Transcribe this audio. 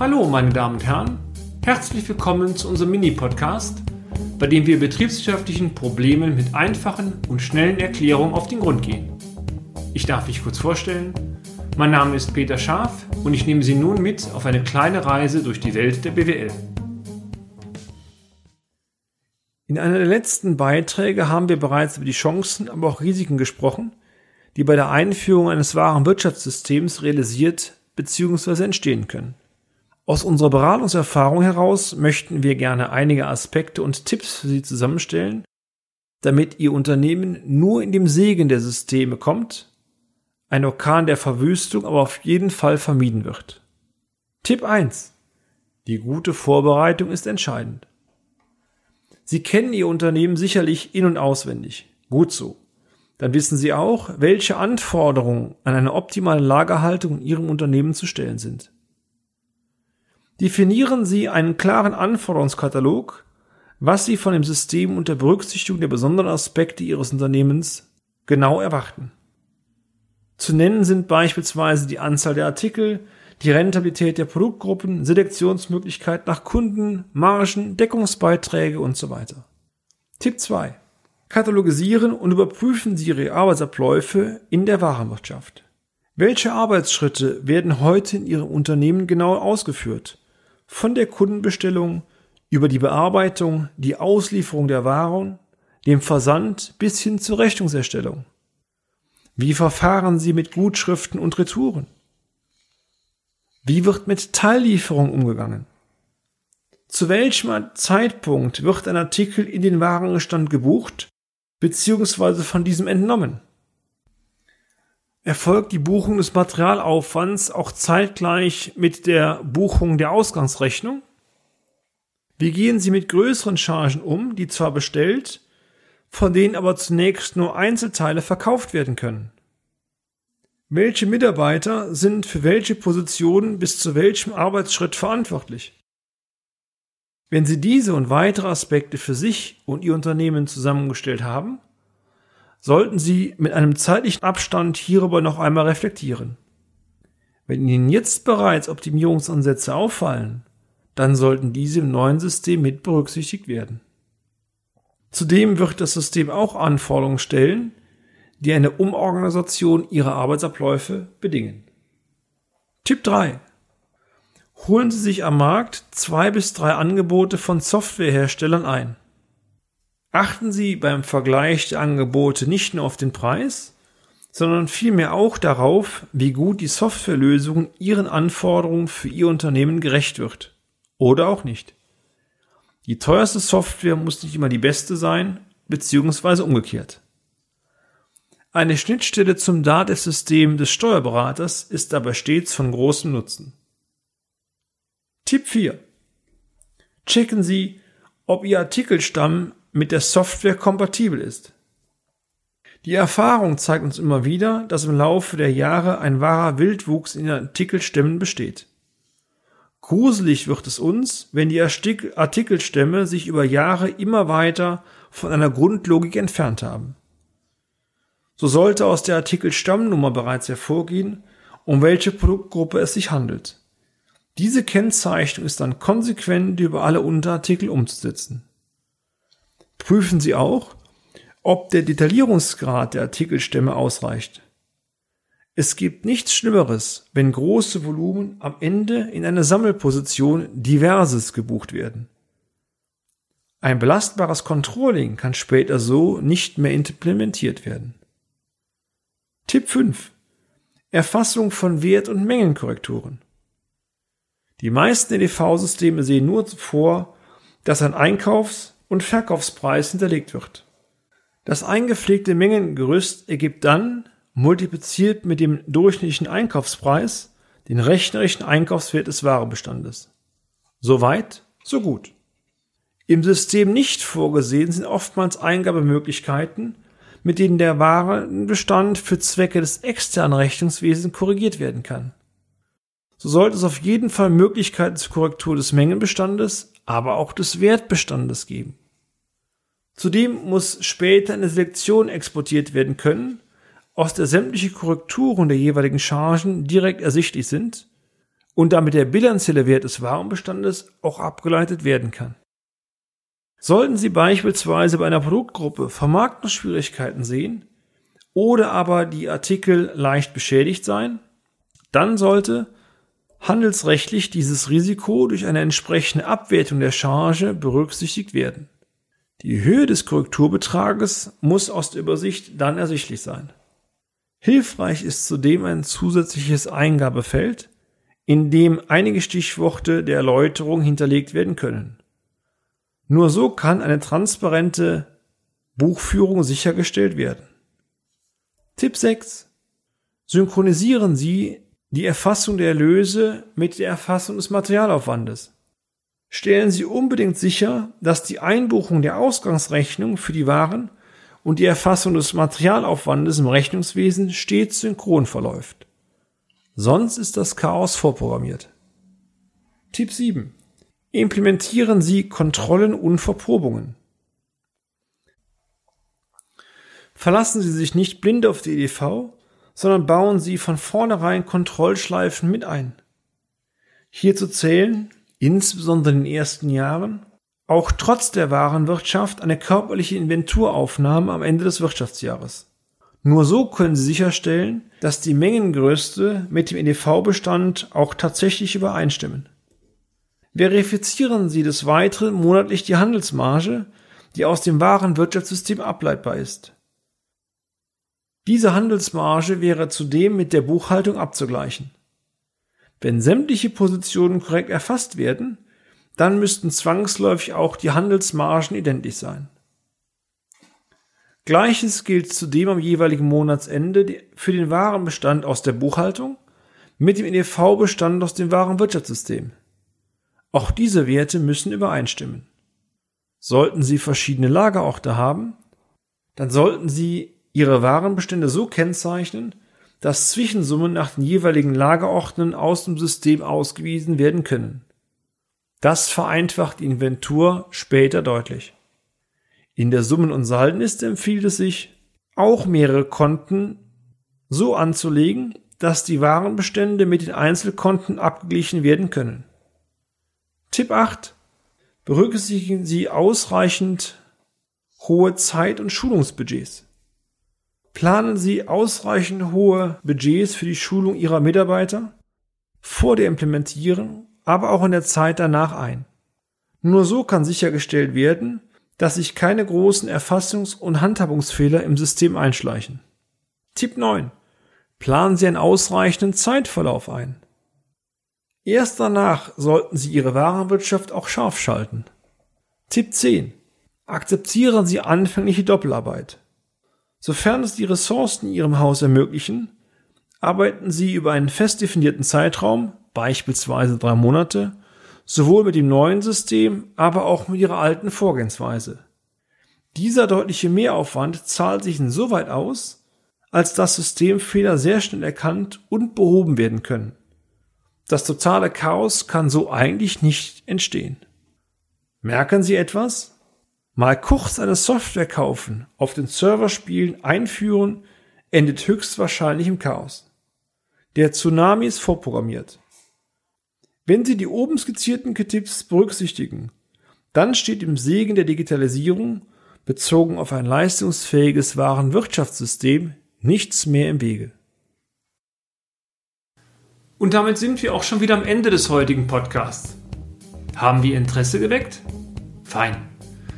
Hallo, meine Damen und Herren. Herzlich willkommen zu unserem Mini-Podcast, bei dem wir betriebswirtschaftlichen Problemen mit einfachen und schnellen Erklärungen auf den Grund gehen. Ich darf mich kurz vorstellen. Mein Name ist Peter Scharf und ich nehme Sie nun mit auf eine kleine Reise durch die Welt der BWL. In einer der letzten Beiträge haben wir bereits über die Chancen, aber auch Risiken gesprochen, die bei der Einführung eines wahren Wirtschaftssystems realisiert bzw. entstehen können. Aus unserer Beratungserfahrung heraus möchten wir gerne einige Aspekte und Tipps für Sie zusammenstellen, damit Ihr Unternehmen nur in dem Segen der Systeme kommt, ein Orkan der Verwüstung aber auf jeden Fall vermieden wird. Tipp 1. Die gute Vorbereitung ist entscheidend. Sie kennen Ihr Unternehmen sicherlich in und auswendig. Gut so. Dann wissen Sie auch, welche Anforderungen an eine optimale Lagerhaltung in Ihrem Unternehmen zu stellen sind. Definieren Sie einen klaren Anforderungskatalog, was Sie von dem System unter Berücksichtigung der besonderen Aspekte Ihres Unternehmens genau erwarten. Zu nennen sind beispielsweise die Anzahl der Artikel, die Rentabilität der Produktgruppen, Selektionsmöglichkeit nach Kunden, Margen, Deckungsbeiträge und so weiter. Tipp 2. Katalogisieren und überprüfen Sie Ihre Arbeitsabläufe in der Warenwirtschaft. Welche Arbeitsschritte werden heute in Ihrem Unternehmen genau ausgeführt? Von der Kundenbestellung über die Bearbeitung, die Auslieferung der Waren, dem Versand bis hin zur Rechnungserstellung. Wie verfahren Sie mit Gutschriften und Retouren? Wie wird mit Teillieferung umgegangen? Zu welchem Zeitpunkt wird ein Artikel in den Warenbestand gebucht bzw. von diesem entnommen? Erfolgt die Buchung des Materialaufwands auch zeitgleich mit der Buchung der Ausgangsrechnung? Wie gehen Sie mit größeren Chargen um, die zwar bestellt, von denen aber zunächst nur Einzelteile verkauft werden können? Welche Mitarbeiter sind für welche Positionen bis zu welchem Arbeitsschritt verantwortlich? Wenn Sie diese und weitere Aspekte für sich und Ihr Unternehmen zusammengestellt haben, sollten Sie mit einem zeitlichen Abstand hierüber noch einmal reflektieren. Wenn Ihnen jetzt bereits Optimierungsansätze auffallen, dann sollten diese im neuen System mit berücksichtigt werden. Zudem wird das System auch Anforderungen stellen, die eine Umorganisation ihrer Arbeitsabläufe bedingen. Tipp 3. Holen Sie sich am Markt zwei bis drei Angebote von Softwareherstellern ein. Achten Sie beim Vergleich der Angebote nicht nur auf den Preis, sondern vielmehr auch darauf, wie gut die Softwarelösung Ihren Anforderungen für Ihr Unternehmen gerecht wird. Oder auch nicht. Die teuerste Software muss nicht immer die beste sein, beziehungsweise umgekehrt. Eine Schnittstelle zum Datensystem des Steuerberaters ist dabei stets von großem Nutzen. Tipp 4. Checken Sie, ob Ihr Artikelstamm mit der Software kompatibel ist. Die Erfahrung zeigt uns immer wieder, dass im Laufe der Jahre ein wahrer Wildwuchs in den Artikelstämmen besteht. Gruselig wird es uns, wenn die Artikelstämme sich über Jahre immer weiter von einer Grundlogik entfernt haben. So sollte aus der Artikelstammnummer bereits hervorgehen, um welche Produktgruppe es sich handelt. Diese Kennzeichnung ist dann konsequent über alle Unterartikel umzusetzen. Prüfen Sie auch, ob der Detaillierungsgrad der Artikelstämme ausreicht. Es gibt nichts Schlimmeres, wenn große Volumen am Ende in einer Sammelposition Diverses gebucht werden. Ein belastbares Controlling kann später so nicht mehr implementiert werden. Tipp 5. Erfassung von Wert- und Mengenkorrekturen. Die meisten EDV-Systeme sehen nur vor, dass ein Einkaufs- und Verkaufspreis hinterlegt wird. Das eingepflegte Mengengerüst ergibt dann, multipliziert mit dem durchschnittlichen Einkaufspreis, den rechnerischen Einkaufswert des Warenbestandes. So weit, so gut. Im System nicht vorgesehen sind oftmals Eingabemöglichkeiten, mit denen der Warenbestand für Zwecke des externen Rechnungswesens korrigiert werden kann. So sollte es auf jeden Fall Möglichkeiten zur Korrektur des Mengenbestandes, aber auch des Wertbestandes geben. Zudem muss später eine Selektion exportiert werden können, aus der sämtliche Korrekturen der jeweiligen Chargen direkt ersichtlich sind und damit der bilanzielle Wert des Warenbestandes auch abgeleitet werden kann. Sollten Sie beispielsweise bei einer Produktgruppe Vermarktungsschwierigkeiten sehen oder aber die Artikel leicht beschädigt sein, dann sollte handelsrechtlich dieses Risiko durch eine entsprechende Abwertung der Charge berücksichtigt werden. Die Höhe des Korrekturbetrages muss aus der Übersicht dann ersichtlich sein. Hilfreich ist zudem ein zusätzliches Eingabefeld, in dem einige Stichworte der Erläuterung hinterlegt werden können. Nur so kann eine transparente Buchführung sichergestellt werden. Tipp 6. Synchronisieren Sie die Erfassung der Erlöse mit der Erfassung des Materialaufwandes. Stellen Sie unbedingt sicher, dass die Einbuchung der Ausgangsrechnung für die Waren und die Erfassung des Materialaufwandes im Rechnungswesen stets synchron verläuft. Sonst ist das Chaos vorprogrammiert. Tipp 7. Implementieren Sie Kontrollen und Verprobungen. Verlassen Sie sich nicht blind auf die EDV, sondern bauen Sie von vornherein Kontrollschleifen mit ein. Hierzu zählen, insbesondere in den ersten Jahren, auch trotz der Warenwirtschaft eine körperliche Inventuraufnahme am Ende des Wirtschaftsjahres. Nur so können Sie sicherstellen, dass die Mengengröße mit dem EDV-Bestand auch tatsächlich übereinstimmen. Verifizieren Sie des Weiteren monatlich die Handelsmarge, die aus dem Warenwirtschaftssystem ableitbar ist. Diese Handelsmarge wäre zudem mit der Buchhaltung abzugleichen. Wenn sämtliche Positionen korrekt erfasst werden, dann müssten zwangsläufig auch die Handelsmargen identisch sein. Gleiches gilt zudem am jeweiligen Monatsende für den Warenbestand aus der Buchhaltung mit dem EDV-Bestand aus dem Warenwirtschaftssystem. Auch diese Werte müssen übereinstimmen. Sollten Sie verschiedene Lagerorte haben, dann sollten Sie Ihre Warenbestände so kennzeichnen, dass Zwischensummen nach den jeweiligen Lagerorten aus dem System ausgewiesen werden können. Das vereinfacht die Inventur später deutlich. In der Summen- und Saldenliste empfiehlt es sich, auch mehrere Konten so anzulegen, dass die Warenbestände mit den Einzelkonten abgeglichen werden können. Tipp 8. Berücksichtigen Sie ausreichend hohe Zeit- und Schulungsbudgets. Planen Sie ausreichend hohe Budgets für die Schulung Ihrer Mitarbeiter vor der Implementierung, aber auch in der Zeit danach ein. Nur so kann sichergestellt werden, dass sich keine großen Erfassungs- und Handhabungsfehler im System einschleichen. Tipp 9. Planen Sie einen ausreichenden Zeitverlauf ein. Erst danach sollten Sie Ihre Warenwirtschaft auch scharf schalten. Tipp 10. Akzeptieren Sie anfängliche Doppelarbeit. Sofern es die Ressourcen in Ihrem Haus ermöglichen, arbeiten Sie über einen fest definierten Zeitraum, beispielsweise drei Monate, sowohl mit dem neuen System, aber auch mit Ihrer alten Vorgehensweise. Dieser deutliche Mehraufwand zahlt sich insoweit aus, als dass Systemfehler sehr schnell erkannt und behoben werden können. Das totale Chaos kann so eigentlich nicht entstehen. Merken Sie etwas? Mal kurz eine Software kaufen, auf den Server spielen, einführen, endet höchstwahrscheinlich im Chaos. Der Tsunami ist vorprogrammiert. Wenn Sie die oben skizzierten Tipps berücksichtigen, dann steht im Segen der Digitalisierung, bezogen auf ein leistungsfähiges Warenwirtschaftssystem, nichts mehr im Wege. Und damit sind wir auch schon wieder am Ende des heutigen Podcasts. Haben wir Interesse geweckt? Fein